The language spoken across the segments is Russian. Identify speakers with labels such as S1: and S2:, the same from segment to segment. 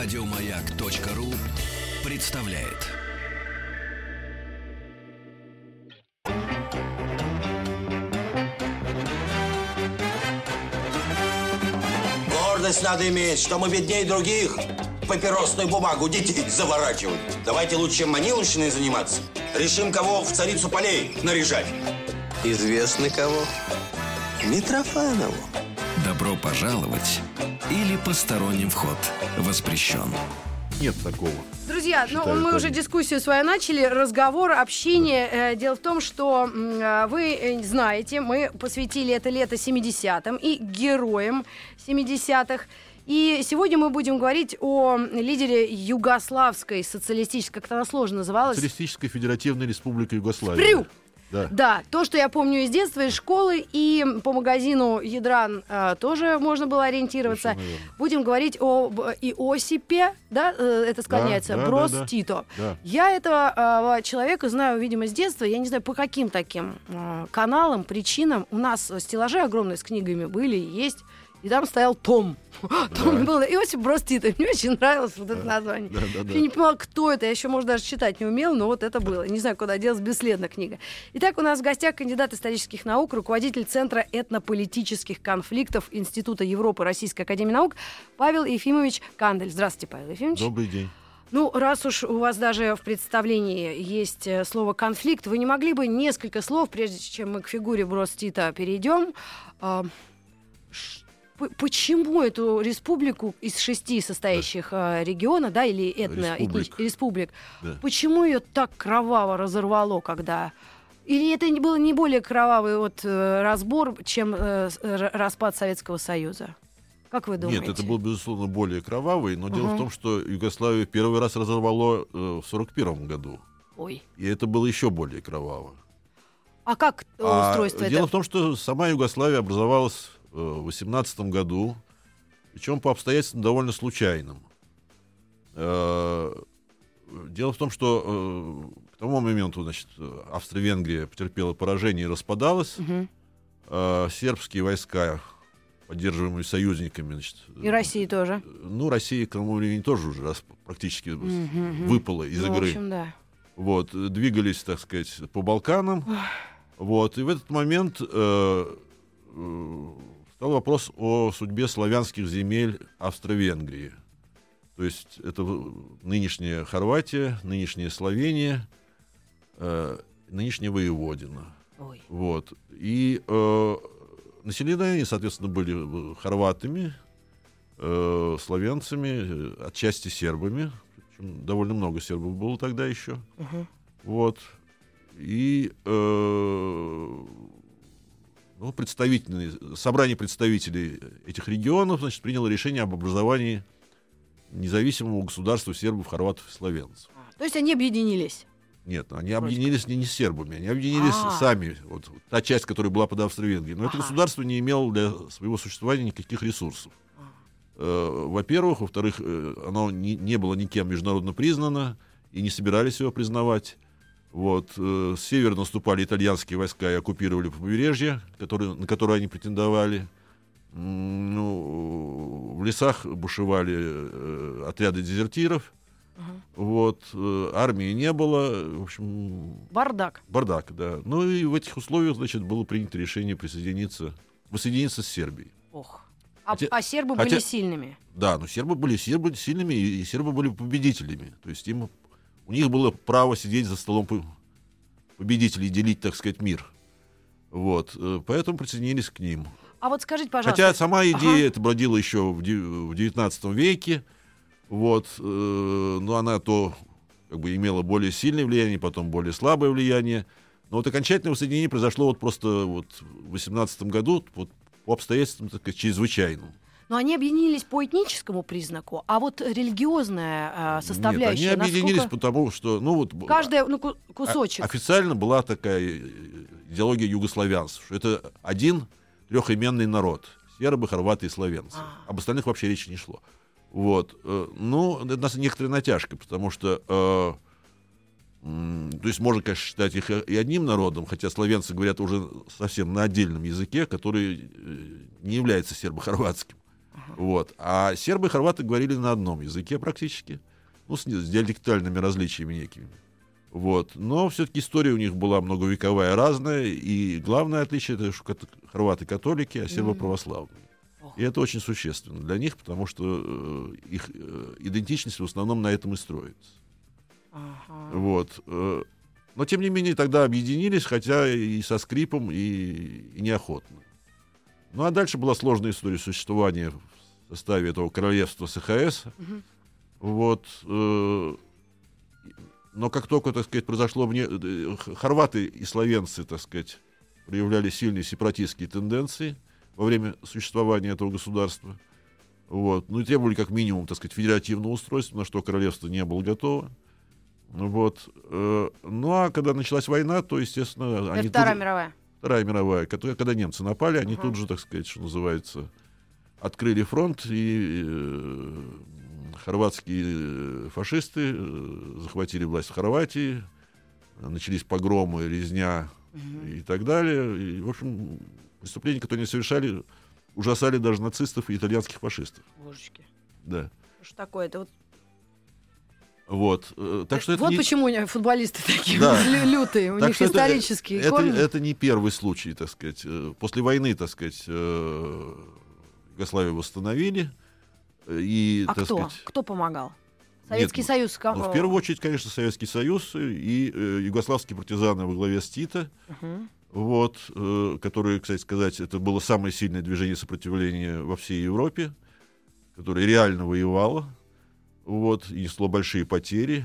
S1: Радиомаяк.ру представляет.
S2: Гордость надо иметь, что мы беднее других. Папиросную бумагу детей заворачивают. Давайте лучше маниловщиной заниматься. Решим, кого в царицу полей наряжать.
S3: Известно кого? Митрофанову.
S1: Добро пожаловать или посторонним вход воспрещен.
S4: Нет такого.
S5: Друзья, ну
S4: Считаю,
S5: мы
S4: так.
S5: уже дискуссию свою начали, разговор, общение. Э, Дело в том, что э, вы э, знаете, мы посвятили это лето 70-м и героям 70-х. И сегодня мы будем говорить о лидере Югославской социалистической, как она сложно называлась?
S4: Социалистическая Федеративная Республика Югославия.
S5: Спрю!
S4: Да.
S5: Да, то, что я помню из детства, из школы, и по магазину Ядран э, тоже можно было ориентироваться. Будем говорить э, Иосипе, да, э, это склоняется,
S4: да,
S5: Брос
S4: да, да.
S5: Тито.
S4: Да.
S5: Я этого э, человека знаю, видимо, с детства. Я не знаю, по каким таким э, каналам, причинам. У нас стеллажи огромные с книгами были, есть. И там стоял Том. Том был Иосип Брос Тито. Мне очень нравилось вот это название.
S4: Да, да, да.
S5: Я не понимала, кто это. Я еще, может, даже читать не умела, но вот это было. Не знаю, куда делась бесследно книга. Итак, у нас в гостях кандидат исторических наук, руководитель Центра этнополитических конфликтов Института Европы Российской Академии Наук Павел Ефимович Кандель. Здравствуйте, Павел Ефимович.
S4: Добрый день.
S5: Ну, раз уж у вас даже в представлении есть э, слово конфликт, вы не могли бы несколько слов, прежде чем мы к фигуре Брос Тита перейдем, а, ш- п- почему эту республику из шести состоящих а, региона, да, или этно
S4: Республик.
S5: этнич- республик,
S4: Да.
S5: почему ее так кроваво разорвало, когда или это не было не более кровавый вот э, разбор, чем э, распад Советского Союза? Как вы думаете?
S4: Нет, это был, безусловно, более кровавый, но дело
S5: Ага.
S4: в том, что Югославию первый раз разорвало э, в 41 году.
S5: Ой.
S4: И это было еще более кроваво.
S5: А как э,
S4: А
S5: устройство
S4: дело
S5: это?
S4: в том, что сама Югославия образовалась в 18 году, причем по обстоятельствам довольно случайным. Э, Дело в том, что э, к тому моменту, значит, Австро-Венгрия потерпела поражение и распадалась. Э, Сербские войска, поддерживаемые союзниками, значит,
S5: И России тоже.
S4: ну, Россия к тому времени тоже уже раз практически выпала из
S5: Ну, в
S4: игры.
S5: общем, да.
S4: Вот, двигались, так сказать, по Балканам. Вот, и в этот момент э, э, стал вопрос о судьбе славянских земель Австро-Венгрии. То есть это нынешняя Хорватия, нынешняя Словения, э, нынешняя Воеводина.
S5: Ой.
S4: Вот. И э, населены они, соответственно, были хорватами, э, славянцами, э, отчасти сербами. Причем довольно много сербов было тогда еще.
S5: Мгм.
S4: Вот. И э, ну, представительные, собрание представителей этих регионов значит, приняло решение об образовании независимого государства сербов, хорватов и славянцев.
S5: То есть они объединились.
S4: Нет, они объединились не, не с сербами, они объединились
S5: А.
S4: сами. Вот, та часть, которая была под Австро-Венгрией. Но это
S5: Ага.
S4: государство не имело для своего существования никаких ресурсов. Э, Во-первых, во-вторых, э, оно не, не было никем международно признано и не собирались его признавать. Вот. э, С севера наступали итальянские войска и оккупировали побережье, которые, на которое они претендовали. Ну, в лесах бушевали э, отряды дезертиров. Вот, э, армии не было, в общем,
S5: Бардак.
S4: бардак, да. Ну и в этих условиях, значит, было принято решение присоединиться, воссоединиться с Сербией.
S5: Ох. А,
S4: Хотя-
S5: а сербы
S4: хотя-
S5: были сильными.
S4: Да, но сербы были сербы сильными, и, и сербы были победителями. То есть им, у них было право сидеть за столом по- победителей, делить, так сказать, мир. Вот, э, поэтому присоединились к ним.
S5: А вот скажите, пожалуйста.
S4: Хотя сама идея
S5: Ага.
S4: это бродила еще в 19 веке, вот, э, но она то как бы имела более сильное влияние, потом более слабое влияние. Но вот окончательное воссоединение произошло вот просто вот в 18 году вот, по обстоятельствам так сказать, чрезвычайным.
S5: Но они объединились по этническому признаку, а вот религиозная а, составляющая,
S4: Нет, они объединились
S5: насколько-
S4: потому, что ну вот
S5: Каждая, ну, кусочек.
S4: официально была такая э, идеология югославянцев, что это один трехименный народ: сербы, хорваты и словенцы.
S5: А.
S4: Об остальных вообще речи не шло. Вот, э, ну, это нас некоторая натяжка, потому что э, то есть можно, конечно, считать их и одним народом, хотя словенцы говорят уже совсем на отдельном языке, который э, не является сербо-хорватским. Вот. А сербы и хорваты говорили на одном языке практически, ну, с, с диалектальными различиями некими. Вот. Но все-таки история у них была многовековая, разная, и главное отличие это что хорваты католики, а сербы православные. И это очень существенно для них, потому что э, их э, идентичность в основном на этом и строится.
S5: Ага.
S4: Вот. э, Но, тем не менее, тогда объединились, хотя и со скрипом, и, и неохотно. Ну, а дальше была сложная история существования в составе этого королевства СХС. Вот. э, Но как только, так сказать, произошло мне... э, Хорваты и словенцы, так сказать, проявляли сильные сепаратистские тенденции во время существования этого государства. Вот. Ну, и требовали как минимум, так сказать, федеративного устройства, на что королевство не было готово. Вот. э, Ну, а когда началась война, то, естественно,
S5: Это
S4: они тут
S5: Вторая
S4: же-
S5: мировая.
S4: Вторая мировая, которая, когда немцы напали, они тут же, так сказать, что называется, открыли фронт, и э, хорватские э, фашисты э, захватили власть в Хорватии, начались погромы, резня и так далее. И, в общем, преступления, которые они совершали, ужасали даже нацистов и итальянских фашистов.
S5: Божечки.
S4: Да.
S5: Что такое? Это вот
S4: Вот. э, Так что это
S5: вот
S4: не...
S5: почему у них футболисты такие
S4: Да.
S5: лю- лютые, у
S4: Так
S5: них
S4: это-
S5: исторические
S4: это,
S5: корни.
S4: это не первый случай, так сказать. Э, После войны, так сказать, э, Югославию восстановили. э, И,
S5: а
S4: так
S5: кто?
S4: сказать,
S5: Кто помогал? Советский
S4: Нет,
S5: Союз.
S4: ну,
S5: кому?
S4: в первую очередь, конечно, Советский Союз и э, югославские партизаны во главе с Тита,
S5: Мгм.
S4: вот, э, которые, кстати сказать, это было самое сильное движение сопротивления во всей Европе, которое реально воевало, вот, несло большие потери.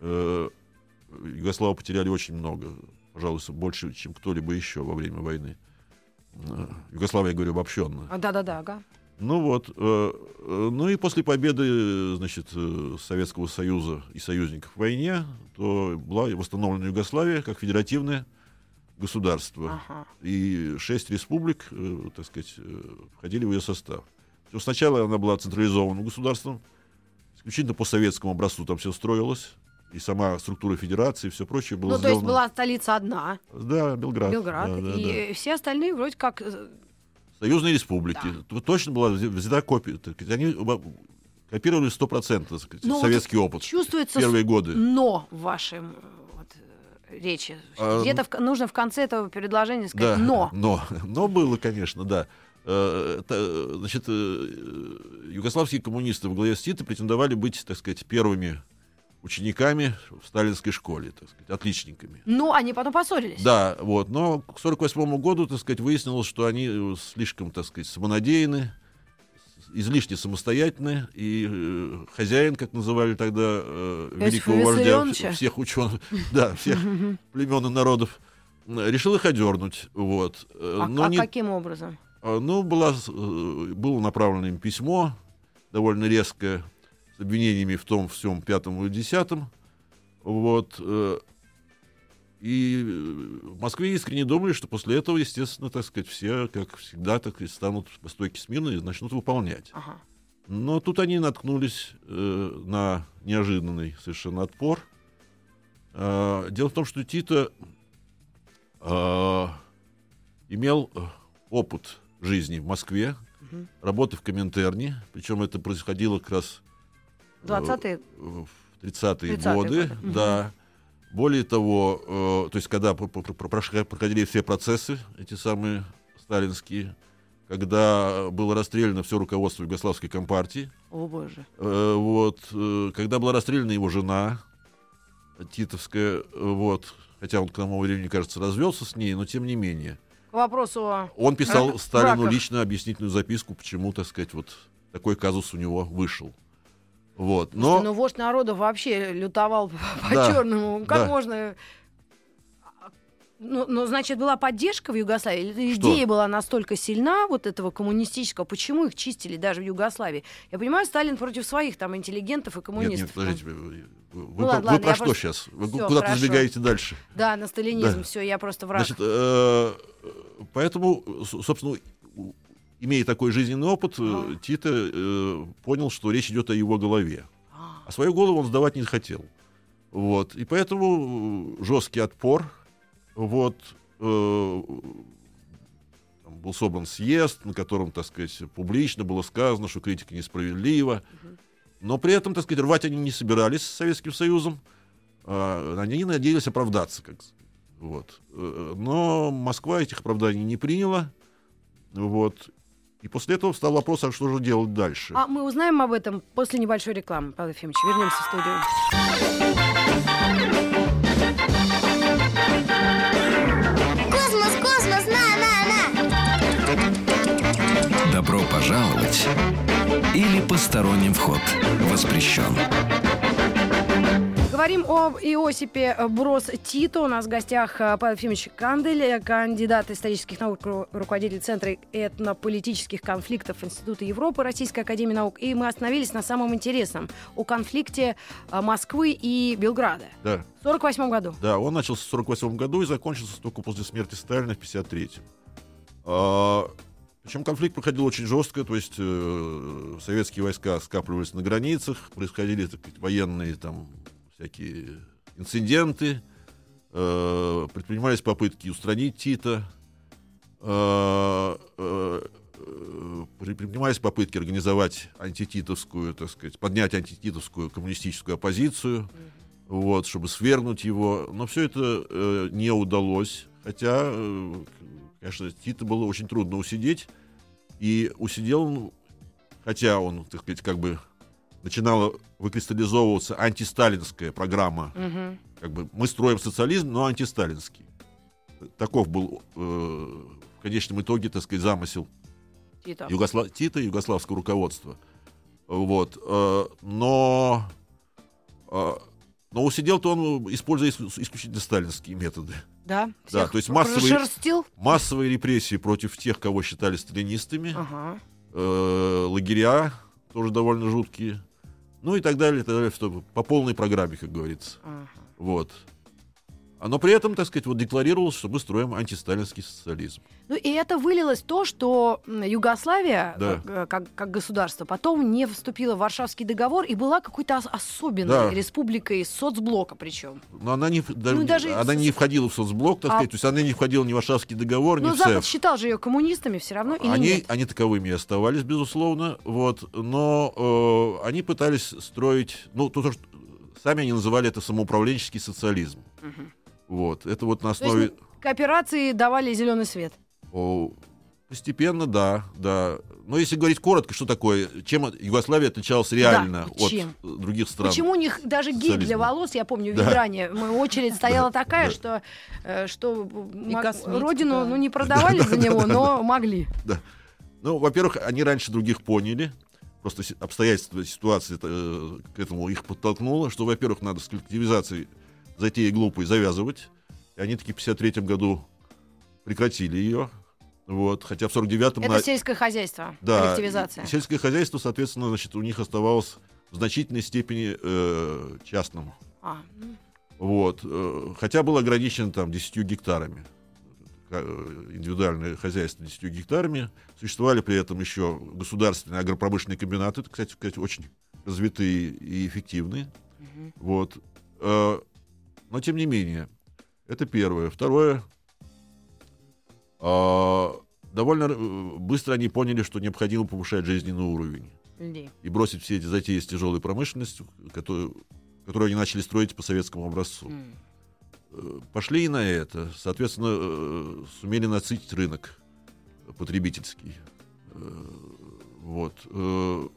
S4: Э, Югославы потеряли очень много, пожалуй, больше, чем кто-либо еще во время войны. Э, Югославия, я говорю, обобщенно.
S5: А, Да-да-да, ага.
S4: Ну вот, э, э, ну и после победы, значит, Советского Союза и союзников в войне, то была восстановлена Югославия как федеративное государство.
S5: Ага.
S4: И шесть республик, э, так сказать, входили в ее состав. Сначала она была централизованным государством, исключительно по советскому образцу там все строилось, и сама структура федерации, и все прочее было
S5: Ну, то есть
S4: сделано.
S5: была столица одна,
S4: Да, Белград.
S5: Белград,
S4: Да, да,
S5: и
S4: да.
S5: все остальные вроде как... э,
S4: Союзные республики.
S5: Да.
S4: Точно была взята копия. Они копировали 100% так сказать,
S5: Ну, вот
S4: советский опыт.
S5: Чувствуется
S4: Первые годы.
S5: но в вашем э, вот, э, речи.
S4: А,
S5: Где-то в нужно в конце этого предложения сказать
S4: Да,
S5: но.
S4: но. Но было, конечно, да. Э, это, Значит, э, югославские коммунисты в главе с Тита претендовали быть, так сказать, первыми учениками в сталинской школе, так сказать, отличниками.
S5: Но они потом поссорились.
S4: Да, вот. Но к 1948 году, так сказать, выяснилось, что они э, слишком, так сказать, самонадеянны, с- излишне самостоятельны, и э, хозяин, как называли тогда э, великого вождя всех ученых, да, всех племен и народов, решил их одернуть. Вот.
S5: А,
S4: но
S5: а
S4: не-
S5: каким образом?
S4: А, Ну, была, э, было направлено им письмо, довольно резкое, с обвинениями в том, всем, пятом и десятом. Вот. э, И э, в Москве искренне думали, что после этого, естественно, так сказать, все, как всегда, так и станут по стойке смирно и начнут выполнять.
S5: Ага.
S4: Но тут они наткнулись э, на неожиданный совершенно отпор. А, дело в том, что Тита а, имел э, опыт жизни в Москве, работы в Коминтерне, причем это происходило как раз э,
S5: 20-е.
S4: в 30-е
S5: 30-е
S4: годы,
S5: годы. Мгм. да.
S4: Более того, э, то есть когда проходили все процессы, эти самые сталинские, когда было расстреляно все руководство Югославской компартии,
S5: О, боже.
S4: э, вот, э, когда была расстреляна его жена Титовская, э, вот, хотя он к тому времени, кажется, развелся с ней, но тем не менее.
S5: Вопросу о...
S4: Он писал
S5: Брак-
S4: Сталину
S5: браках.
S4: лично объяснительную записку, почему, так сказать, вот такой казус у него вышел. Вот. Но...
S5: Слушайте, ну вождь народа вообще лютовал
S4: Да,
S5: по-черному. Как
S4: да.
S5: можно... Ну, ну, значит, была поддержка в Югославии? Или? Идея была настолько сильна, вот этого коммунистического, почему их чистили даже в Югославии? Я понимаю, Сталин против своих там интеллигентов и
S4: Нет, нет,
S5: коммунистов.
S4: подождите, вы,
S5: Ну ладно,
S4: вы про что
S5: просто-
S4: сейчас? Вы куда-то сдвигаете дальше?
S5: Да, на сталинизм,
S4: Да.
S5: все, я просто враг.
S4: Значит, э, поэтому, собственно, имея такой жизненный опыт, э,
S5: Ага.
S4: Тита э, понял, что речь идет о его голове.
S5: А,
S4: А свою голову он сдавать не хотел. Вот. И поэтому э, жесткий отпор. Вот. э, там был собран съезд, на котором, так сказать, публично было сказано, что критика несправедлива. Но при этом, так сказать, рвать они не собирались с Советским Союзом. А, они надеялись оправдаться. Как, вот. Э, но Москва этих оправданий не приняла. Вот. И после этого встал вопрос, а что же делать дальше?
S5: А мы узнаем об этом после небольшой рекламы, Павел Ефимович. Вернемся в студию.
S1: Добро пожаловать или посторонним вход воспрещен.
S5: Говорим об Иосипе Брос Тито. У нас в гостях э, Павел Ефимович Кандель, кандидат исторических наук, ру- руководитель Центра этнополитических конфликтов Института Европы Российской Академии Наук. И мы остановились на самом интересном, о конфликте э, Москвы и Белграда.
S4: Да.
S5: В 48 году.
S4: Да, он начался в 1948 году и закончился только после смерти Сталина в 1953. Причем конфликт проходил очень жестко, то есть э, советские войска скапливались на границах, происходили так сказать, военные там всякие инциденты, э, предпринимались попытки устранить Тита, э, э, э, предпринимались попытки организовать антититовскую, так сказать, поднять антититовскую коммунистическую оппозицию, вот, чтобы свергнуть его. Но все это э, не удалось. Хотя, э, конечно, Тита было очень трудно усидеть. И усидел он, хотя он, так сказать, как бы начинала выкристаллизовываться антисталинская программа.
S5: Мгм.
S4: Как бы мы строим социализм, но антисталинский. Таков был э, в конечном итоге, так сказать, замысел
S5: Тито.
S4: Югосла... Тита, югославского руководства. Вот. э, но, э, но усидел-то он, используя ис- исключительно сталинские методы.
S5: Да?
S4: Да, то есть массовые-? Массовые репрессии против тех, кого считали сталинистами,
S5: Ага.
S4: э, лагеря тоже довольно жуткие, ну и так далее, и так далее, что по полной программе, как говорится.
S5: ага.
S4: Вот. А Но при этом, так сказать, вот декларировалось, что мы строим антисталинский социализм.
S5: Ну и это вылилось в то, что Югославия
S4: Да.
S5: как, э, как, как государство потом не вступила в Варшавский договор и была какой-то ос- особенной
S4: Да.
S5: республикой соцблока причем.
S4: Но она не, да-
S5: Ну, даже
S4: она не входила в соцблок, так
S5: А-
S4: сказать, то есть она не входила ни в Варшавский договор, ни
S5: Но
S4: в
S5: Запад
S4: ЦЕФ.
S5: считал же ее коммунистами все равно или
S4: они,
S5: нет?
S4: они таковыми и оставались, безусловно, вот, но э, они пытались строить, ну, то, что сами они называли это самоуправленческий социализм. Вот, это вот на
S5: То есть
S4: основе...
S5: кооперации давали зеленый свет.
S4: О, постепенно, да, да. Но если говорить коротко, что такое, чем Югославия отличалась реально от
S5: чем?
S4: э, других стран?
S5: Почему у них даже гель для волос, я помню, в
S4: Да.
S5: Ядране, мы- очередь стояла такая,
S4: да.
S5: что, э, что родину ну, не продавали за него, но могли.
S4: Да. Ну, во-первых, они раньше других поняли. Просто обстоятельства ситуации э, к этому их подтолкнуло, что, во-первых, надо с коллективизацией затеи глупой завязывать. И они таки в 53 году прекратили ее. Вот. Хотя в 49-м...
S5: Это
S4: на-
S5: сельское хозяйство,
S4: да,
S5: коллективизация.
S4: сельское хозяйство, соответственно, значит, у них оставалось в значительной степени э, частным.
S5: А,
S4: Вот. э, Хотя был ограничен там 10 гектарами. Э, Индивидуальное хозяйство 10 гектарами. Существовали при этом еще государственные агропромышленные комбинаты, это, кстати, сказать, очень развитые и эффективные. Вот. Э, Но тем не менее, это первое. Второе. а, Довольно э, быстро они поняли, что необходимо повышать жизненный уровень и бросить все эти затеи с тяжелой промышленностью, которую, которую они начали строить по советскому образцу. Э, Пошли и на это. Соответственно, э, сумели нацитить рынок потребительский. Э, Вот. Э,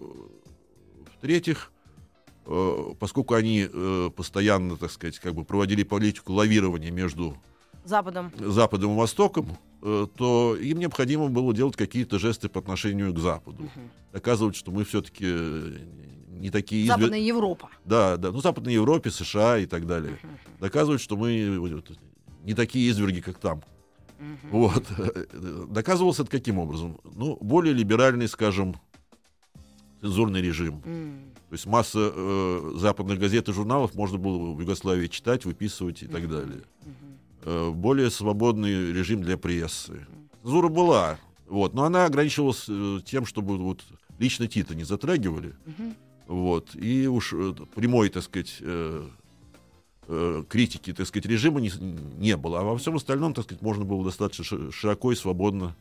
S4: В-третьих, э, поскольку они э, постоянно, так сказать, как бы проводили политику лавирования между
S5: Западом.
S4: Западом и Востоком, э, то им необходимо было делать какие-то жесты по отношению к Западу. Доказывать, что мы все-таки не такие... изве-
S5: Западная Европа.
S4: Да, да, ну, Западной Европе, США и так далее. Доказывают, что мы не такие изверги, как там. Вот. Доказывался это каким образом? Ну, более либеральный, скажем, цензурный режим.
S5: М.
S4: То есть масса э, западных газет и журналов можно было в Югославии читать, выписывать и так далее. Э, более свободный режим для прессы. Цензура была, вот, но она ограничивалась э, тем, чтобы вот, лично Тита не затрагивали. Вот, и уж э, прямой, так сказать, э, э, критики, так сказать, режима не, не было. А во всем остальном, так сказать, можно было достаточно ши- широко и свободно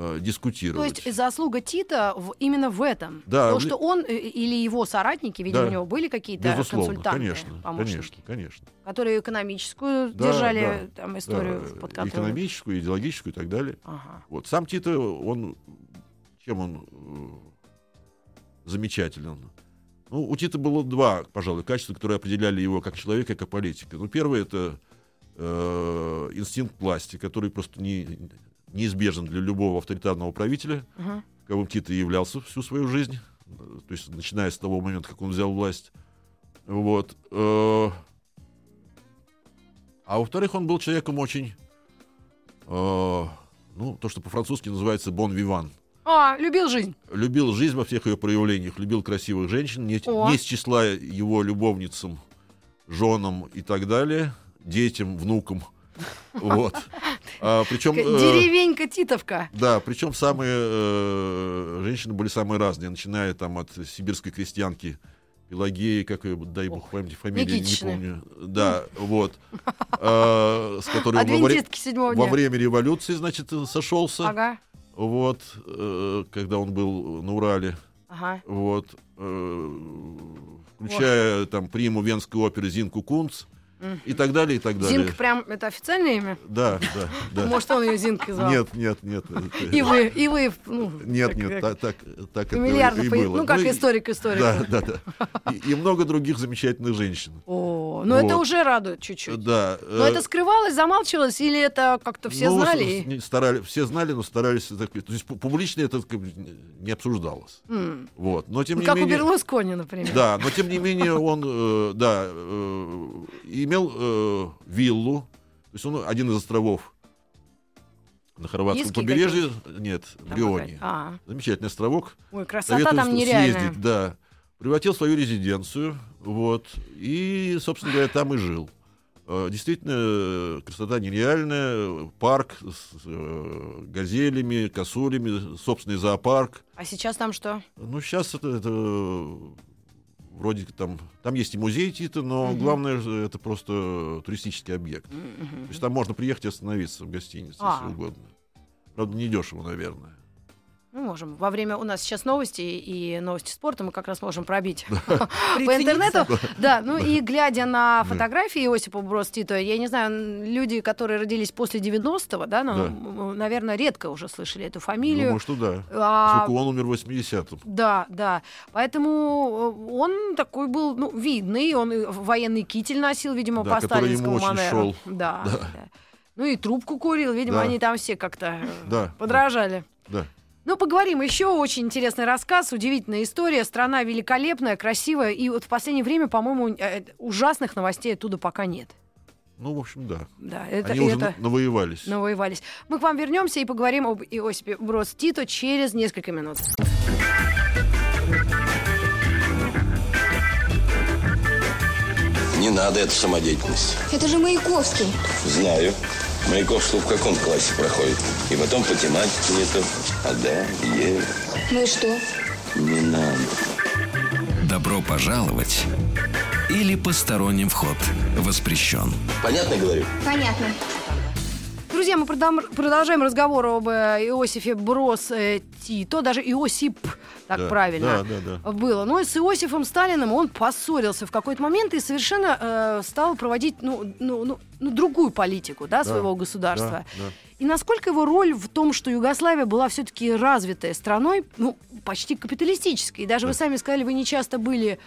S4: э,
S5: То
S4: дискутировать.
S5: есть заслуга Тита в- именно в этом.
S4: Да,
S5: То, что он э, или его соратники, видимо,
S4: Да.
S5: у него были какие-то консультанты,
S4: конечно, конечно, конечно.
S5: которые экономическую
S4: Да,
S5: держали
S4: да,
S5: там историю
S4: Да,
S5: под контролем.
S4: экономическую, идеологическую и так далее.
S5: Ага.
S4: Вот сам Тито, он чем он э, замечателен? Ну, у Тита было два, пожалуй, качества, которые определяли его как человека, как политика. Ну, первое это э, инстинкт власти, который просто не, неизбежен для любого авторитарного правителя,
S5: Мгм.
S4: каковым Тита и являлся всю свою жизнь, то есть начиная с того момента, как он взял власть. Вот. э, А во-вторых, он был человеком очень, э, ну, то, что по-французски называется «бон виван».
S5: А, любил жизнь.
S4: Любил жизнь во всех ее проявлениях, любил красивых женщин, не,
S5: О.
S4: не с числа его любовницам, женам и так далее, детям, внукам. Вот. А, причем, э,
S5: Деревенька Титовка.
S4: да, причем самые э, женщины были самые разные, начиная там от сибирской крестьянки Пелагеи, как ее, дай бог памяти, фамилию не помню. Да, вот. А, с которой во, вре- во время революции, значит, сошелся.
S5: Ага,
S4: Вот, э, когда он был на Урале.
S5: ага.
S4: Вот. э, Включая там приму Венской оперы Зинку Кунц. И так далее, и так далее.
S5: Зинка прям, это официальное имя?
S4: Да, да, да.
S5: Может, он ее Зинкой звал?
S4: Нет, нет, нет.
S5: И вы, и вы, ну,
S4: Нет, нет, так, так, так это и было.
S5: ну, как
S4: и-
S5: историк историку.
S4: Да, да, да. И, и много других замечательных женщин.
S5: О, ну это
S4: Вот.
S5: уже радует чуть-чуть.
S4: Да.
S5: Но
S4: э,
S5: это скрывалось, замалчивалось, или это как-то все
S4: ну,
S5: знали?
S4: старали, все знали, но старались. то есть пу- публично это не обсуждалось.
S5: М.
S4: Вот. Но тем
S5: Ну,
S4: не
S5: как у
S4: менее.
S5: Берлускони, например.
S4: Да, но тем не менее он, э, да, э, имел э, виллу, то есть он один из островов на хорватском
S5: Низкий
S4: побережье, нет, в
S5: Там
S4: Брионе.
S5: какая- А,
S4: Замечательный островок.
S5: ой, красота
S4: Советую
S5: там нереальная.
S4: съездить, да. Превратил свою резиденцию, вот, и, собственно говоря, там и жил. Э, Действительно, э, красота нереальная, парк с э, газелями, косулями, собственный зоопарк.
S5: А сейчас там что?
S4: Ну, сейчас это, это, э, вроде там, там есть и музей Тита, но главное, же это просто туристический объект. То есть там можно приехать и остановиться в гостинице,
S5: А.
S4: если угодно. Правда, недешево, наверное.
S5: Мы можем. Во время у нас сейчас новости и новости спорта мы как раз можем пробить по интернету. Да, ну и глядя на фотографии Иосипа Брос Тито, я не знаю, люди, которые родились после 90-го, да, ну, наверное, редко уже слышали эту фамилию.
S4: Думаю, что да.
S5: А,
S4: Поскольку он умер в 80-м.
S5: Да, да. Поэтому э, он такой был, ну, видный, он военный китель носил, видимо,
S4: Да,
S5: по
S4: который ему
S5: сталинскому
S4: очень
S5: манеру.
S4: шел.
S5: Да. Ну и трубку курил, видимо, они там все как-то э, подражали.
S4: Да.
S5: Ну, поговорим еще. Очень интересный рассказ, удивительная история. Страна великолепная, красивая. И вот в последнее время, по-моему, э, ужасных новостей оттуда пока нет.
S4: Ну, в общем, да.
S5: Да, это,
S4: Они уже
S5: это
S4: на- навоевались.
S5: навоевались. Мы к вам вернемся и поговорим об Иосипе Брос Тито через несколько минут.
S2: Не надо эту самодеятельность.
S6: Это же Маяковский.
S2: Знаю. Маяковский в каком классе проходит? И потом по тематике не то. А да, Е.
S6: Ну и что?
S2: Не надо.
S1: Добро пожаловать или посторонним вход воспрещен.
S2: Понятно говорю?
S6: Понятно.
S5: Друзья, мы продолжаем разговор об э, Иосифе Брос э, Тито, даже Иосип, так
S4: Да,
S5: правильно
S4: да, да,
S5: было. Но с Иосифом Сталиным он поссорился в какой-то момент и совершенно э, стал проводить ну, ну, ну, ну, другую политику да, своего государства.
S4: да, да.
S5: И насколько его роль в том, что Югославия была все-таки развитой страной, ну, почти капиталистической. И даже вы сами сказали, вы не часто были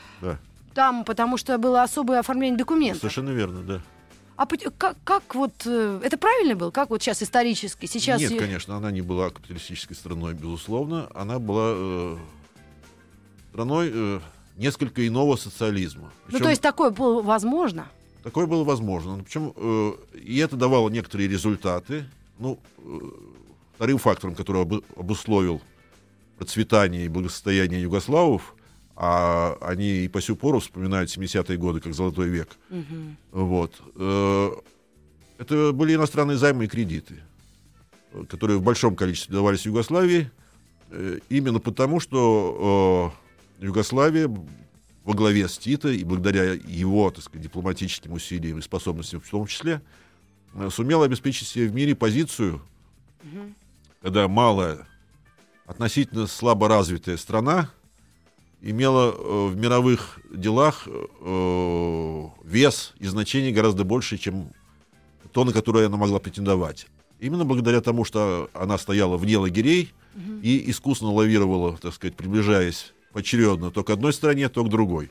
S5: там, потому что было особое оформление документов.
S4: Совершенно верно, да.
S5: А как, как вот... э, Это правильно было? Как вот сейчас исторически? Сейчас...
S4: Нет,
S5: е-
S4: конечно, она не была капиталистической страной, безусловно. Она была э, страной э, несколько иного социализма.
S5: Ну,
S4: Причем
S5: то есть такое было возможно?
S4: Такое было возможно. Ну, Причем э, и это давало некоторые результаты. Ну, э, вторым фактором, который обу- обусловил процветание и благосостояние югославов, а они и по сю пору вспоминают 70-е годы как золотой век. Вот. э, это были иностранные займы и кредиты, которые в большом количестве давались Югославии, э, именно потому, что э, Югославия во главе с Тита и благодаря его, так сказать, дипломатическим усилиям и способностям в том числе, сумела обеспечить себе в мире позицию, когда малая относительно слабо развитая страна имела э, в мировых делах э, вес и значение гораздо больше, чем то, на которое она могла претендовать. Именно благодаря тому, что она стояла вне лагерей и искусно лавировала, так сказать, приближаясь поочередно то к одной стране, то к другой.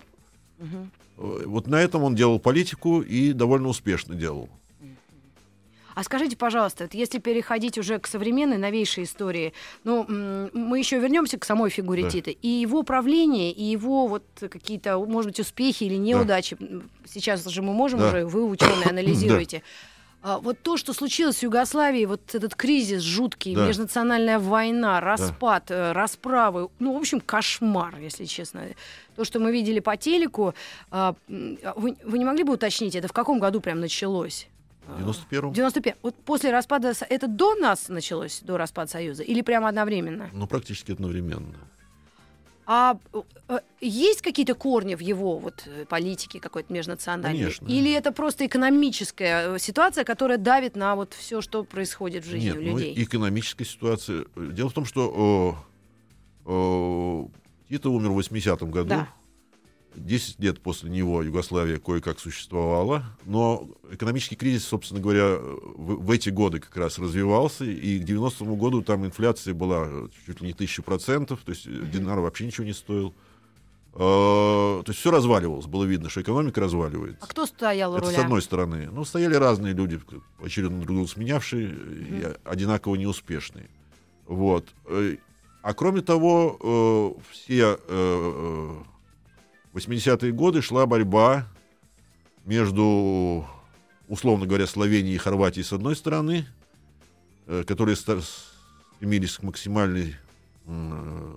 S4: Э, Вот на этом он делал политику и довольно успешно делал.
S5: А скажите, пожалуйста, вот если переходить уже к современной, новейшей истории, ну, мы еще вернемся к самой фигуре
S4: Да.
S5: Тита. И его правление, и его вот какие-то, может быть, успехи или неудачи. м, Сейчас же мы можем
S4: Да.
S5: уже, вы ученые анализируете. А, Вот то, что случилось в Югославии, вот этот кризис жуткий,
S4: Да.
S5: межнациональная война, распад, э, расправы, ну, в общем, кошмар, если честно. То, что мы видели по телеку, а, а вы, вы не могли бы уточнить, это в каком году прям началось?
S4: В 91-м?
S5: 95. Вот после распада... Это до нас началось, до распада Союза? Или прямо одновременно?
S4: Ну, практически одновременно.
S5: А э, есть какие-то корни в его вот, э, политике какой-то межнациональной?
S4: Конечно.
S5: Или это просто экономическая э, ситуация, которая давит на вот все, что происходит в жизни
S4: Нет,
S5: у
S4: ну,
S5: людей?
S4: экономическая ситуация. Дело в том, что э, э, Тито умер в 80-м году.
S5: Да.
S4: 10 лет после него Югославия кое-как существовала, но экономический кризис, собственно говоря, в, в эти годы как раз развивался, и к 90-му году там инфляция была чуть ли не тысячу процентов, то есть э, динар вообще ничего не стоил. Э, то есть все разваливалось, было видно, что экономика разваливается.
S5: А кто стоял у
S4: Это
S5: руля?
S4: с одной стороны. Ну, стояли разные люди, очередно друг друга сменявшие, и одинаково неуспешные. Вот. Э, А кроме того, э, все 80-е годы шла борьба между, условно говоря, Словенией и Хорватией с одной стороны, э, которые стремились к максимальной э,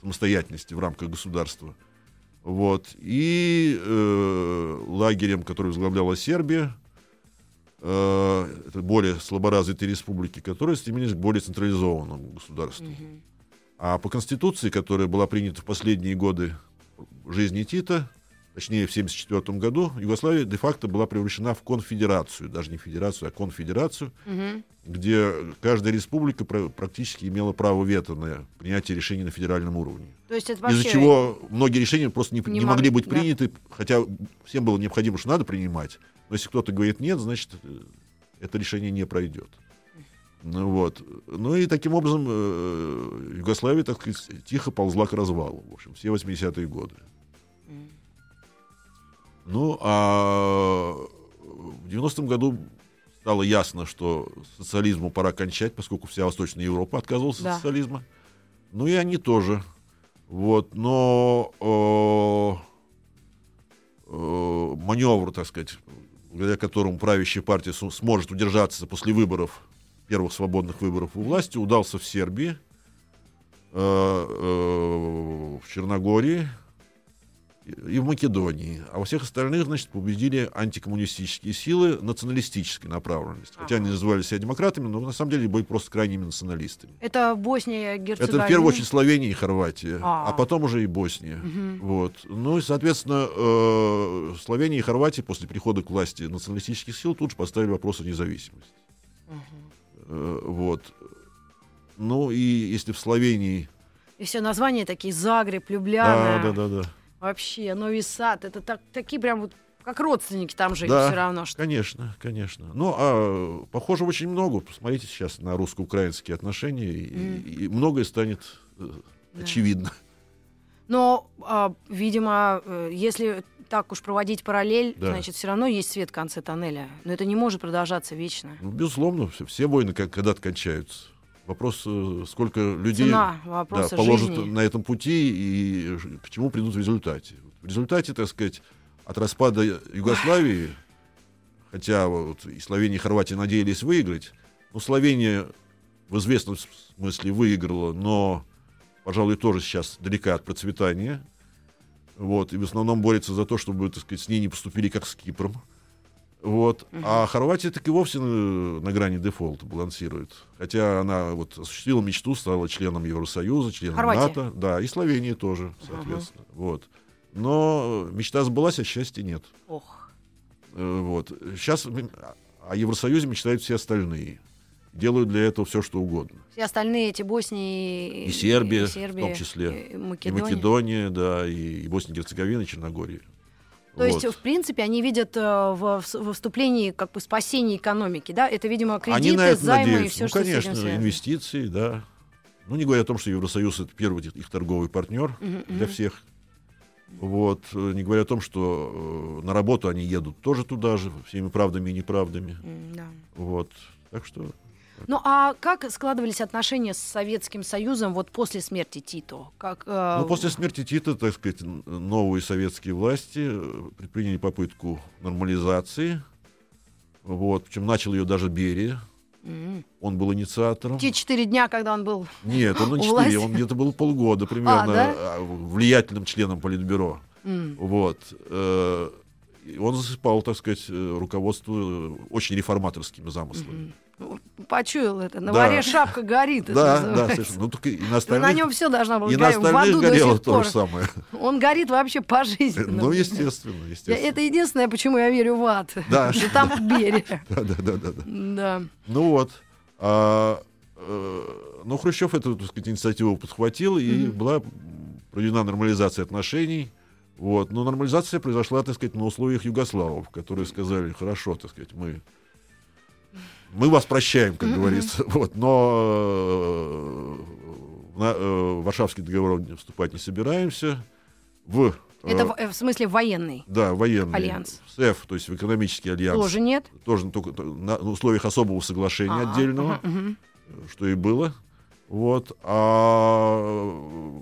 S4: самостоятельности в рамках государства. Вот. И э, лагерем, который возглавляла Сербия, э, это более слаборазвитые республики, которые стремились к более централизованному государству. А по Конституции, которая была принята в последние годы жизни Тита, точнее в 1974 году, Югославия де-факто была превращена в конфедерацию, даже не федерацию, а конфедерацию,
S5: Мгм.
S4: где каждая республика пра- практически имела право вето на принятие решений на федеральном уровне.
S5: То есть это вообще...
S4: Из-за чего многие решения просто не,
S5: не
S4: не могли
S5: могли,
S4: быть
S5: да.
S4: приняты, хотя всем было необходимо, что надо принимать. Но если кто-то говорит нет, значит, э, это решение не пройдет. Ну, вот. ну и таким образом э, Югославия, так сказать, тихо ползла к развалу. В общем, все 80-е годы. Ну, а в 90-м году стало ясно, что социализму пора кончать, поскольку вся Восточная Европа отказывалась
S5: Да.
S4: от социализма. Ну и они тоже. Вот, но э, э, маневр, так сказать, благодаря которому правящая партия сможет удержаться после выборов, первых свободных выборов у власти, удался в Сербии, э, э, в Черногории и в Македонии. А во всех остальных, значит, победили антикоммунистические силы националистической направленности. Хотя они называли себя демократами, но на самом деле были просто крайними националистами.
S5: Это Босния, Герцеговина?
S4: Это в первую очередь Словения и Хорватия,
S5: А.
S4: а, потом уже и Босния. Вот. Ну и, соответственно, э, Словения и Хорватия после прихода к власти националистических сил тут же поставили вопрос о независимости. Вот. Ну и если в Словении...
S5: И все названия такие, Загреб,
S4: Да,
S5: Любляна.
S4: да, да, да.
S5: Вообще, Нови Сад, это так, такие прям вот как родственники там жить
S4: Да,
S5: все равно. Что...
S4: Конечно, конечно. Ну, а похоже очень много. Посмотрите сейчас на русско-украинские отношения, и, и многое станет э, очевидно.
S5: Но, а, видимо, э, если так уж проводить параллель,
S4: Да.
S5: значит, все равно есть свет в конце тоннеля. Но это не может продолжаться вечно.
S4: Ну, безусловно, все, все войны как- когда-то кончаются. Вопрос, э, сколько людей
S5: Цена
S4: да, положат
S5: жизни.
S4: на этом пути и к чему придут в результате. В результате, так сказать, от распада Югославии, хотя вот и Словения, и Хорватия надеялись выиграть, но Словения в известном смысле выиграла, но, пожалуй, тоже сейчас далека от процветания. Вот, и в основном борется за то, чтобы, так сказать, с ней не поступили как с Кипром. Вот. А Хорватия так и вовсе на, на грани дефолта балансирует. Хотя она вот осуществила мечту, стала членом Евросоюза, членом
S5: Хорватия?
S4: НАТО. Да, и Словения тоже, соответственно. Вот. Но мечта сбылась, а счастья нет.
S5: Ох.
S4: Э, Вот. Сейчас о Евросоюзе мечтают все остальные. Делают для этого все, что угодно.
S5: Все остальные эти Боснии
S4: И Сербия,
S5: и
S4: в том числе,
S5: и
S4: И
S5: Македония.
S4: Македония, да, и, и Босния и Герцеговина, и Черногория.
S5: То есть,
S4: Вот.
S5: в принципе, они видят э, в, в- вступлении как бы спасение экономики, да? Это, видимо, кредиты,
S4: Они на это
S5: займы и
S4: надеются.
S5: все,
S4: ну,
S5: что
S4: конечно,
S5: с этим
S4: инвестиции, да. Ну, не говоря о том, что Евросоюз это первый их- торговый партнер
S5: Мгм,
S4: для
S5: мгм.
S4: всех. Вот, э, не говоря о том, что э, на работу они едут тоже туда же, всеми правдами и неправдами.
S5: М, да.
S4: Вот. Так что
S5: Ну а как складывались отношения с Советским Союзом вот после смерти Тито? Как, э,
S4: Ну, после смерти Тита, так сказать, новые советские власти э, предприняли попытку нормализации. Вот, причем начал ее даже Берия.
S5: м,
S4: Он был инициатором.
S5: те четыре дня, когда он был...
S4: Нет, он 4,
S5: власти?
S4: он где-то был полгода примерно
S5: да?
S4: а, влиятельным членом Политбюро.
S5: м,
S4: Вот. Он засыпал, так сказать, э, руководство э, очень реформаторскими замыслами.
S5: ну, Почуял это. На
S4: Да.
S5: варе шапка горит.
S4: Да, да, совершенно. Ну, только и на
S5: На
S4: остальных,
S5: нем все должно было
S4: и на
S5: гореть. В
S4: остальных
S5: аду до
S4: горело то же самое.
S5: Он горит вообще пожизненно.
S4: Ну, естественно, естественно.
S5: Это единственное, почему я верю в ад.
S4: Да.
S5: Что там Берия.
S4: Да, да, да, да, да.
S5: Да.
S4: Ну вот. А, э, ну, Хрущев эту, так сказать, инициативу подхватил, и была проведена нормализация отношений. Вот. Но нормализация произошла, так сказать, на условиях югославов, которые сказали, хорошо, так сказать, мы, мы вас прощаем, как говорится. Вот. Но э, на, э, Варшавский договор вступать не собираемся. В, э,
S5: Это в, э, в смысле военный.
S4: да, военный
S5: Альянс.
S4: СЭВ, то есть в экономический альянс,
S5: Тоже нет.
S4: тоже только то- на, на условиях особого соглашения
S5: А,
S4: отдельного,
S5: мгм.
S4: что и было. Вот. А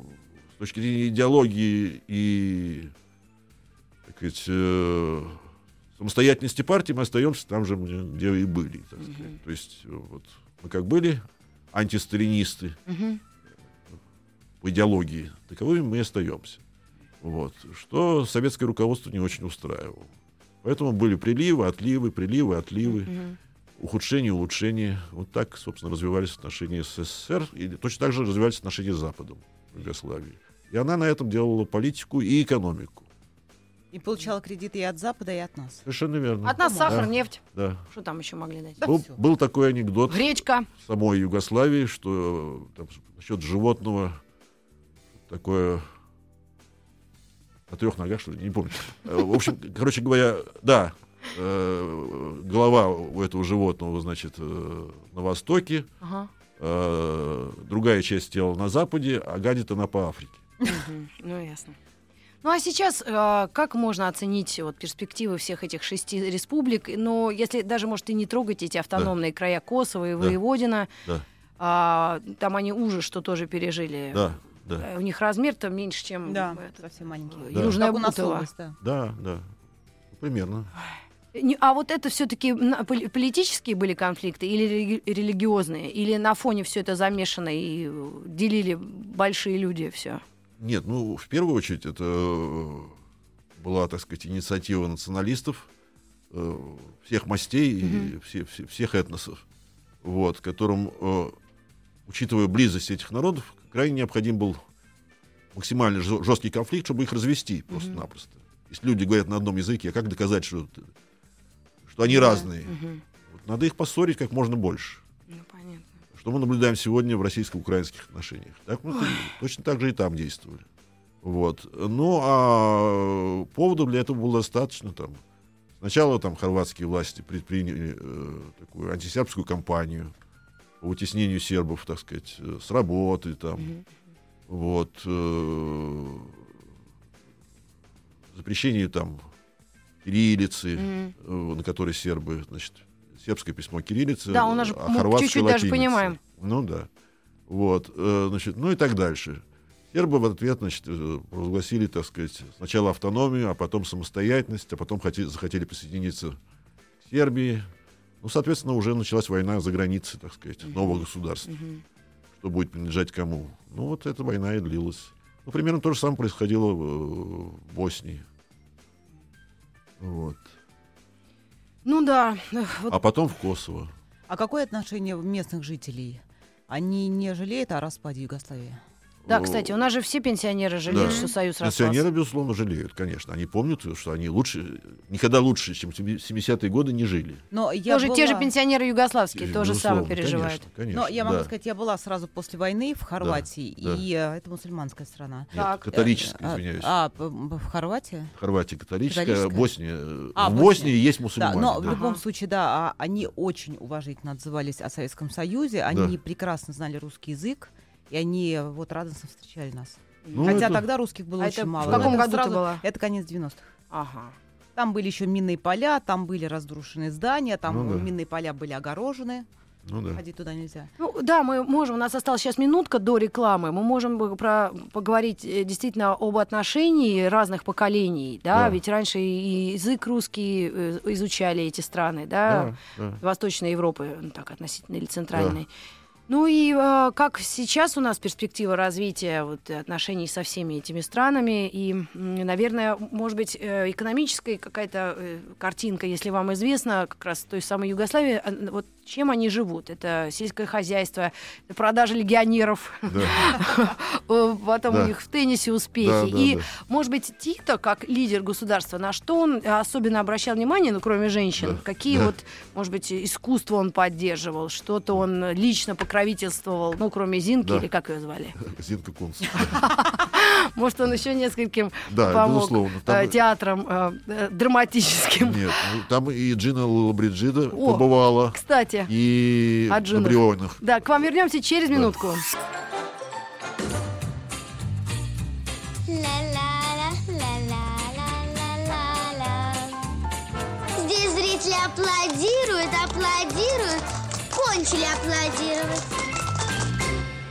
S4: точки зрения идеологии и так сказать, э, самостоятельности партии мы остаемся там же, где и были. так сказать. То есть э, вот мы как были антисталинисты
S5: Мгм.
S4: по идеологии, таковыми мы и остаемся. Вот. Что советское руководство не очень устраивало. Поэтому были приливы, отливы, приливы, отливы,
S5: Мгм.
S4: ухудшения, улучшения. Вот так, собственно, развивались отношения с СССР, и точно так же развивались отношения с Западом, в Югославии. И она на этом делала политику и экономику.
S7: И получала кредиты и от Запада, и от нас.
S4: Совершенно верно.
S5: От нас сахар,
S4: Да,
S5: нефть.
S4: Да.
S5: Что там еще могли дать?
S7: Да
S4: был, был такой анекдот
S5: Гречка.
S4: в самой Югославии, что э, там, насчет животного такое на трех ногах, что ли, не помню. Э, В общем, короче говоря, да, э, голова у этого животного, значит, э, на востоке,
S5: Ага.
S4: э, другая часть тела на западе, а гадит она по Африке.
S5: Ну, ясно. Ну а сейчас э, как можно оценить вот, перспективы всех этих шести республик? Ну, если даже, может, и не трогать эти автономные края Косово и
S4: Да.
S5: Воеводина,
S4: Да,
S5: а, там они ужас, что тоже пережили.
S4: да, да,
S5: Э, У них размер-то меньше, чем
S7: Да,
S5: это,
S7: совсем маленькие.
S4: Да.
S5: Южная
S7: Как
S5: Бутова.
S7: область, да.
S4: да, да. Примерно.
S5: А вот это все-таки политические были конфликты или религи- религиозные? Или на фоне все это замешано и э, делили большие люди все?
S4: Нет, ну, в первую очередь, это э, была, так сказать, инициатива националистов э, всех мастей и все- все- всех этносов, вот, которым, э, учитывая близость этих народов, крайне необходим был максимально жесткий конфликт, чтобы их развести просто-напросто. Если люди говорят на одном языке, а как доказать, что, что они разные? Вот надо их поссорить как можно больше. Что мы наблюдаем сегодня в российско-украинских отношениях. Так мы т- точно так же и там действовали. Вот. Ну, а поводов для этого было достаточно. Там. Сначала там хорватские власти предприняли э, такую антисербскую кампанию по вытеснению сербов, так сказать, э, с работы там. Вот. э, запрещение там кириллицы,
S5: Мгм.
S4: э, на которой сербы, значит, сербское письмо кириллица,
S5: Да, у нас же
S4: а
S5: мы
S4: хорватская
S5: чуть-чуть даже
S4: латиница.
S5: понимаем.
S4: Ну да. Вот, э, значит, ну и так дальше. Сербы в ответ, значит, э, провозгласили, так сказать, сначала автономию, а потом самостоятельность, а потом хоте- захотели присоединиться к Сербии. Ну, соответственно, уже началась война за границей, так сказать, нового государства. Что будет принадлежать кому. Ну, вот эта война и длилась. Ну, примерно то же самое происходило в, э, в Боснии. Вот.
S5: Ну да. Вот
S4: А потом в Косово.
S7: А какое отношение местных жителей? Они не жалеют о распаде Югославии?
S5: Да,
S4: э,
S5: кстати, у нас же все пенсионеры жалеют,
S4: Да.
S5: что Союз распался.
S4: Пенсионеры, безусловно, жалеют, конечно. Они помнят, что они лучше, никогда лучше, чем в 70-е годы не жили.
S7: Но я
S5: Тоже те же
S7: была-
S5: пенсионеры югославские то же самое переживают.
S4: Конечно, конечно,
S7: Но я могу
S4: да.
S7: сказать, я была сразу после войны в Хорватии,
S4: да.
S7: и э, это мусульманская страна.
S4: Нет,
S5: Так.
S4: католическая,
S7: А,
S4: извиняюсь.
S7: А, п- в Хорватии?
S4: Хорватия католическая,
S7: Католическая?
S4: Босния. э,
S7: А,
S4: в
S7: Босния.
S4: Боснии есть
S7: Да,
S4: мусульмане.
S7: но в
S4: да.
S7: любом
S5: Ага.
S7: случае, да, а, они очень уважительно отзывались о Советском Союзе, они прекрасно знали русский язык, и они вот радостно встречали нас.
S4: Ну,
S7: Хотя
S4: это-
S7: тогда русских было
S5: А
S7: очень
S5: это в
S7: мало.
S5: каком
S7: Но это
S5: году ты была?
S7: Это конец 90-х.
S5: Ага.
S7: Там были еще минные поля, там были разрушенные здания, там
S4: Ну да.
S7: минные поля были огорожены.
S4: Ну да.
S7: Ходить туда нельзя.
S5: Ну, да, мы можем, у нас осталась сейчас минутка до рекламы, мы можем про, поговорить э, действительно об отношении разных поколений, да,
S4: Да.
S5: ведь раньше и язык русский э, изучали эти страны, да,
S4: Да, да.
S5: Восточной Европы, ну, так относительно или Центральной. Ну и э, как сейчас у нас перспектива развития вот, отношений со всеми этими странами, и, наверное, может быть, э, экономическая какая-то э, картинка, если вам известно, как раз той самой Югославии, а, вот чем они живут? Это сельское хозяйство, это продажа легионеров, потом у них в теннисе успехи.
S4: Да,
S5: И, может быть, Тито, как лидер государства, на что он особенно обращал внимание, ну, кроме женщин, какие вот, может быть, искусство он поддерживал, что-то он лично покровительствовал, ну, кроме Зинки,
S4: Да.
S5: или как ее звали?
S4: Зинка Кунц.
S5: Может, он еще нескольким
S4: Да,
S5: помог
S4: безусловно.
S5: э,
S4: Там-
S5: театрам э, э, драматическим.
S4: Нет, ну, там и Джина Лабриджида
S5: О,
S4: побывала,
S5: Кстати,
S4: и
S5: о джинах. да, к вам вернемся через минутку.
S8: Ла-ла-ла, кончили аплодировать.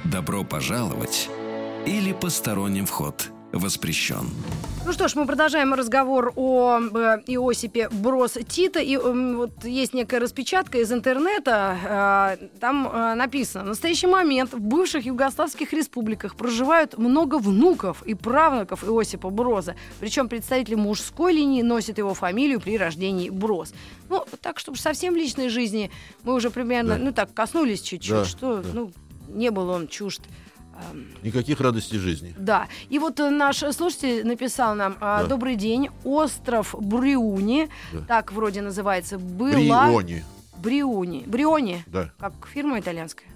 S1: Добро пожаловать или посторонним вход воспрещен.
S5: Ну что ж, мы продолжаем разговор о э, Иосипе Брос Тита. И м, вот есть некая распечатка из интернета. э, там э, написано: в настоящий момент в бывших югославских республиках проживают много внуков и правнуков Иосипа Броза. Причем представители мужской линии носят его фамилию при рождении Броз. Ну, так, чтобы совсем в личной жизни мы уже примерно,
S4: Да.
S5: ну так, коснулись чуть-чуть,
S4: Да,
S5: что,
S4: да.
S5: ну, не был он чужд эм,
S4: Никаких радостей жизни.
S5: да, и вот э, наш слушатель написал нам а,
S4: Да.
S5: «Добрый день, остров Брюни,
S4: Да.
S5: так вроде называется, была...
S4: Бриони,
S5: Бриони. Бриони,
S4: да.
S5: как фирма итальянская.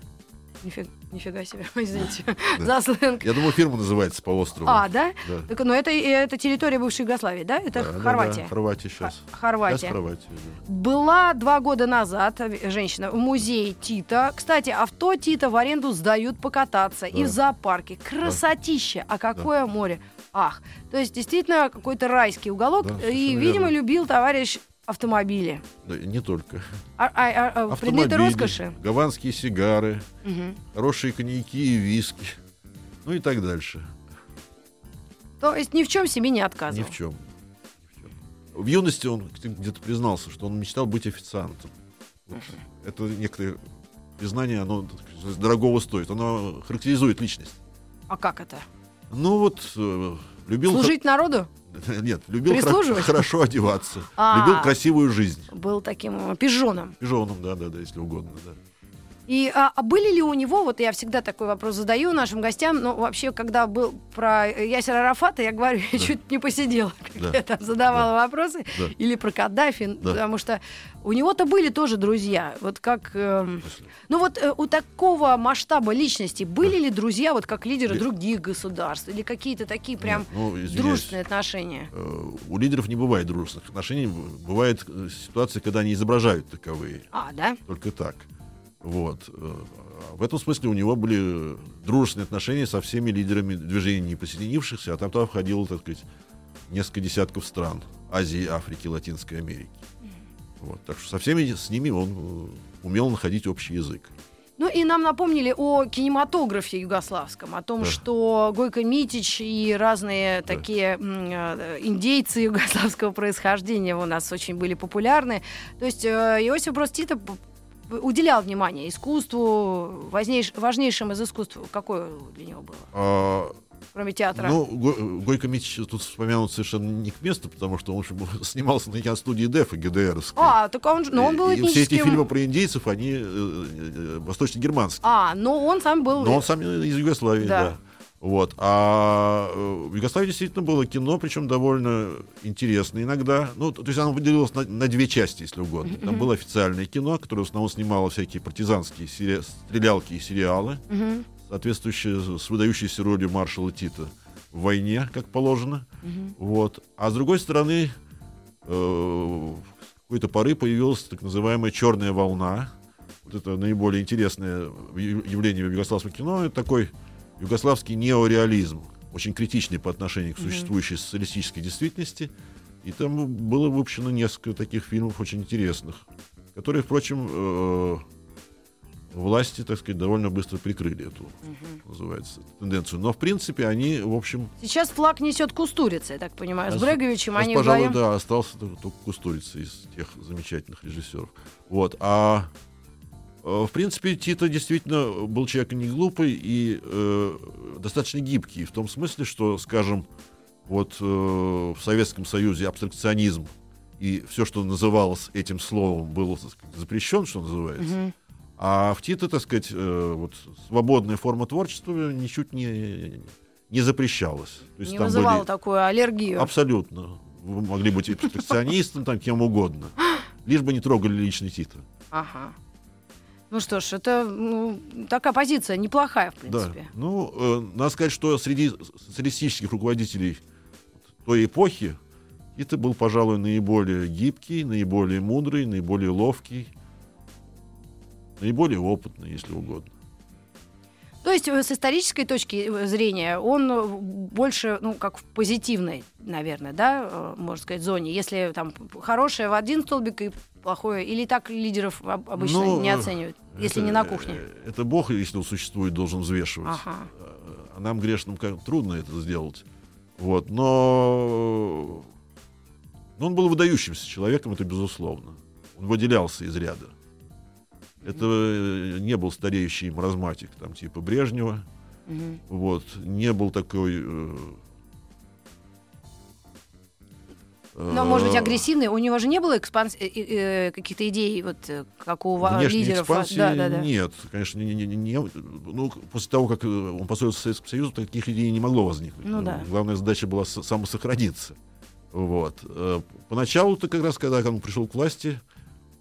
S5: Нифига, нифига себе, извините,
S4: Да.
S5: за сленг.
S4: Я думаю, фирма называется по острову.
S5: А, да?
S4: Да.
S5: Так, ну это, это территория бывшей Югославии, да? Это
S4: Да, да,
S5: Хорватия.
S4: да, Хорватия сейчас.
S5: Хорватия.
S4: Сейчас Хорватия, да.
S5: Была два года назад э, женщина в музее Тита. Кстати, авто Тита в аренду сдают покататься и
S4: Да.
S5: в зоопарке. Красотища! А какое море! Ах, то есть действительно какой-то райский уголок.
S4: Да,
S5: и,
S4: совершенно
S5: видимо,
S4: верно.
S5: любил товарищ автомобили.
S4: Да, не только.
S5: А, а- а- а, предметы роскоши.
S4: гаванские сигары,
S5: Мгм.
S4: хорошие коньяки и виски. Ну и так дальше.
S5: То есть ни в чем себе не отказывал.
S4: Ни в чем. Ни в чем. В юности он где-то признался, что он мечтал быть официантом. Вот Это некоторое признание, оно дорогого стоит. Оно характеризует личность.
S5: А как это?
S4: Ну вот, э, любил...
S5: Служить народу?
S4: Нет, любил хорошо одеваться.
S5: А.
S4: Любил красивую жизнь.
S5: Был таким пижоном.
S4: Пижоном, да-да-да, если угодно, да.
S5: И а, а были ли у него, вот я всегда такой вопрос задаю нашим гостям, ну вообще, когда был про Ясера Арафата, я говорю, я чуть не посидела, как
S4: Да.
S5: я там задавала вопросы,
S4: Да.
S5: или про Каддафи,
S4: Да.
S5: потому что у него-то были тоже друзья, вот как,
S4: Если-
S5: ну вот э, у такого масштаба личности были ли друзья, вот как лидеры
S4: Ли-
S5: других государств, или какие-то такие прям
S4: Нет, ну, извиняюсь.
S5: дружественные отношения?
S4: Э, У лидеров не бывает дружественных отношений. Бывает э, ситуация, когда они изображают таковые.
S5: А, да?
S4: Только так. Вот. Э, В этом смысле у него были дружественные отношения со всеми лидерами движений, не присоединившихся, а там туда входило, так сказать, несколько десятков стран Азии, Африки, Латинской Америки. Вот. Так что со всеми с ними он э, умел находить общий язык.
S5: Ну и нам напомнили о кинематографе югославском, о том,
S4: Да.
S5: что Гойко Митич и разные
S4: Да.
S5: такие э, индейцы югославского происхождения у нас очень были популярны. То есть э, Иосиф Брос п- уделял внимание искусству, важнейш- важнейшим из искусств. Какое для него было,
S4: А,
S5: кроме театра?
S4: Ну, Го- Гойко Митич тут вспомянут совершенно не к месту, потому что он общем, снимался на киностудии ДЭФ и ГДРовской.
S5: а, так он, же- но он был
S4: и, и все эти
S5: этническим...
S4: фильмы про индейцев, они э, э, восточно-германские.
S5: А, но он сам был...
S4: Но он сам из Югославии,
S5: Да.
S4: да. Вот. А э, в Югославии действительно было кино, причем довольно интересное иногда. Ну, то есть оно поделилось на, на две части, если угодно. Там было официальное кино, которое в основном снимало всякие партизанские сери- стрелялки и сериалы, соответствующие с выдающейся ролью маршала Тита в войне, как положено. Вот. А с другой стороны, э, в какой-то поры появилась так называемая черная волна. Вот это наиболее интересное явление в югославском кино. Это такой югославский неореализм, очень критичный по отношению к существующей социалистической действительности. И там было выпущено несколько таких фильмов очень интересных, которые, впрочем, э, власти, так сказать, довольно быстро прикрыли эту, называется, тенденцию. Но, в принципе, они, в общем,
S5: Сейчас флаг несет Кустурица, я так понимаю. С
S4: а
S5: Бреговичем
S4: сейчас,
S5: они
S4: пожалуй,
S5: вдвоем.
S4: да, остался только, только Кустурица из тех замечательных режиссеров. Вот. А в принципе, Тита действительно был человек не глупый и э, достаточно гибкий, в том смысле, что, скажем, вот э, в Советском Союзе абстракционизм и все, что называлось этим словом, было сказать, запрещен, что называется. А в Тита, так сказать, э, вот свободная форма творчества ничуть не, не запрещалась. То есть
S5: Не
S4: там
S5: вызывало
S4: были-
S5: такую аллергию.
S4: Абсолютно. Вы могли быть абстракционистом, там, кем угодно. Лишь бы не трогали личный титр.
S5: Ага. Ну что ж, это ну, такая позиция неплохая, в
S4: Да.
S5: принципе.
S4: Ну, э, надо сказать, что среди социалистических руководителей той эпохи Тита был, пожалуй, наиболее гибкий, наиболее мудрый, наиболее ловкий, наиболее опытный, если угодно.
S5: То есть э, с исторической точки э, зрения он э, больше, ну, как в позитивной, наверное, да, можно сказать, зоне. Если там хорошее в один столбик и плохое, или так лидеров об- обычно
S4: Ну,
S5: не оценивают, если
S4: Это,
S5: не на кухне.
S4: Это Бог, если он существует, должен взвешивать.
S5: Ага.
S4: А нам, грешным, как- трудно это сделать. Вот. Но... но он был выдающимся человеком, это безусловно. Он выделялся из ряда. Это э, не был стареющий маразматик, там, типа Брежнева.
S5: Мгм.
S4: Вот. Не был такой... э,
S5: Но, может быть,
S4: э,
S5: агрессивный. У него же не было экспанс- э, э, э, каких-то идей, вот как у
S4: Внешней
S5: лидеров.
S4: экспансии
S5: Да, да, да.
S4: нет, конечно, не, не- не- не- ну, после того, как он построился в Советском Союзе, таких идей не могло возникнуть.
S5: Ну да.
S4: Главная задача была самосохраниться. Вот. Поначалу-то как раз, когда он пришел к власти,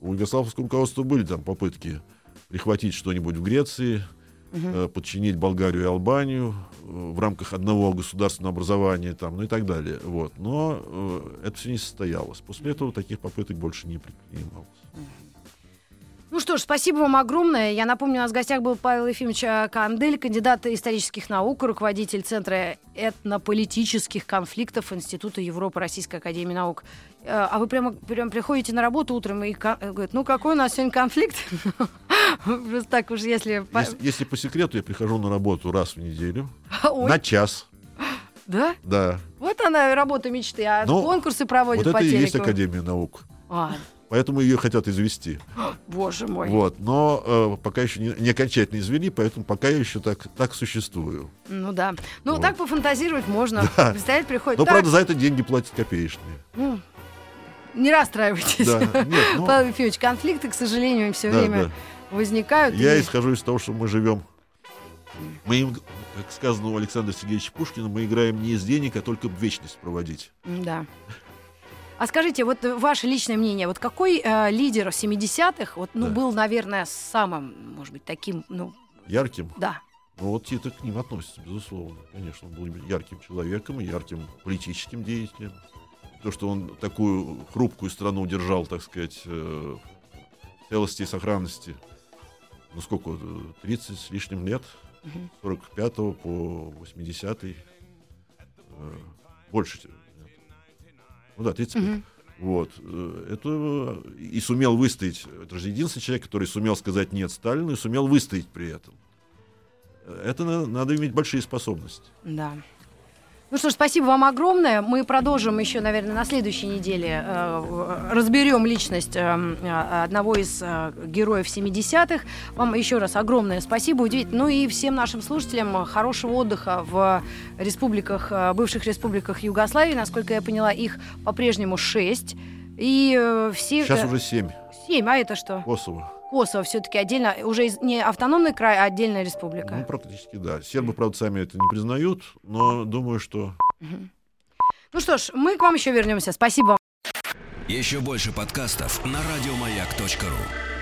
S4: у югославского руководства были там попытки прихватить что-нибудь в Греции, э, подчинить Болгарию и Албанию э, в рамках одного государственного образования, там, ну и так далее. Вот. Но э, это все не состоялось. После этого таких попыток больше не предпринималось.
S5: Ну что ж, спасибо вам огромное. Я напомню, у нас в гостях был Павел Ефимович э, Кандель, кандидат исторических наук, руководитель Центра этнополитических конфликтов Института Европы Российской Академии Наук. Э, А вы прямо, прям приходите на работу утром и э, говорит, ну какой у нас сегодня конфликт? Просто так уж, если...
S4: Если, по секрету, я прихожу на работу раз в неделю, на час,
S5: Да?
S4: да.
S5: Вот она работа мечты, а
S4: Ну,
S5: конкурсы проводят
S4: вот
S5: по
S4: это и есть
S5: телеку.
S4: Академия наук.
S5: А,
S4: Поэтому ее хотят извести.
S5: боже мой.
S4: Вот. Но э, пока еще не, не окончательно извели, поэтому пока я еще так, так существую.
S5: Ну да. Ну
S4: Вот.
S5: так пофантазировать можно.
S4: Да.
S5: Представить приходит.
S4: Но,
S5: так,
S4: правда, за это деньги платят копеечные.
S5: ну, не расстраивайтесь.
S4: Да, нет, ну-
S5: Павел Ефимович, конфликты, к сожалению, все
S4: Да,
S5: время
S4: да.
S5: возникают.
S4: Я
S5: и-
S4: исхожу из того, что мы живем. Мы, им, как сказано у Александра Сергеевича Пушкина, мы играем не из денег, а только в вечность проводить.
S5: Да. А скажите, вот э, ваше личное мнение, вот какой э, лидер 70-х вот, ну,
S4: Да.
S5: был, наверное, самым, может быть, таким, ну,
S4: Ярким.
S5: да.
S4: Ну, вот Тита к ним относится, безусловно. Конечно, он был ярким человеком, ярким политическим деятелем. То, что он такую хрупкую страну удержал, так сказать, э, в целости и сохранности, ну сколько, э, 30 с лишним лет, с 45 по 80 э, больше. Ну да, 35. Вот. э, Это и сумел выстоять. Это же единственный человек, который сумел сказать нет Сталину и сумел выстоять при этом. Э, Это на- надо иметь большие способности.
S5: Да. Ну что ж, спасибо вам огромное. Мы продолжим еще, наверное, на следующей неделе. э, разберем личность э, э, одного из э, героев 70-х. Вам еще раз огромное спасибо. Удивительно. Ну и всем нашим слушателям хорошего отдыха в республиках, э, бывших республиках Югославии. Насколько я поняла, их по-прежнему шесть. И э, все...
S4: Сейчас
S5: э,
S4: уже семь.
S5: Семь, а это что?
S4: Косово.
S5: Косово все-таки отдельно, уже из- не автономный край, а отдельная республика.
S4: Ну, практически, да. Сербы, правда, сами это не признают, но думаю, что
S5: Ну что ж, мы к вам еще вернемся. Спасибо вам.
S1: Еще больше подкастов на радиомаяк.ру.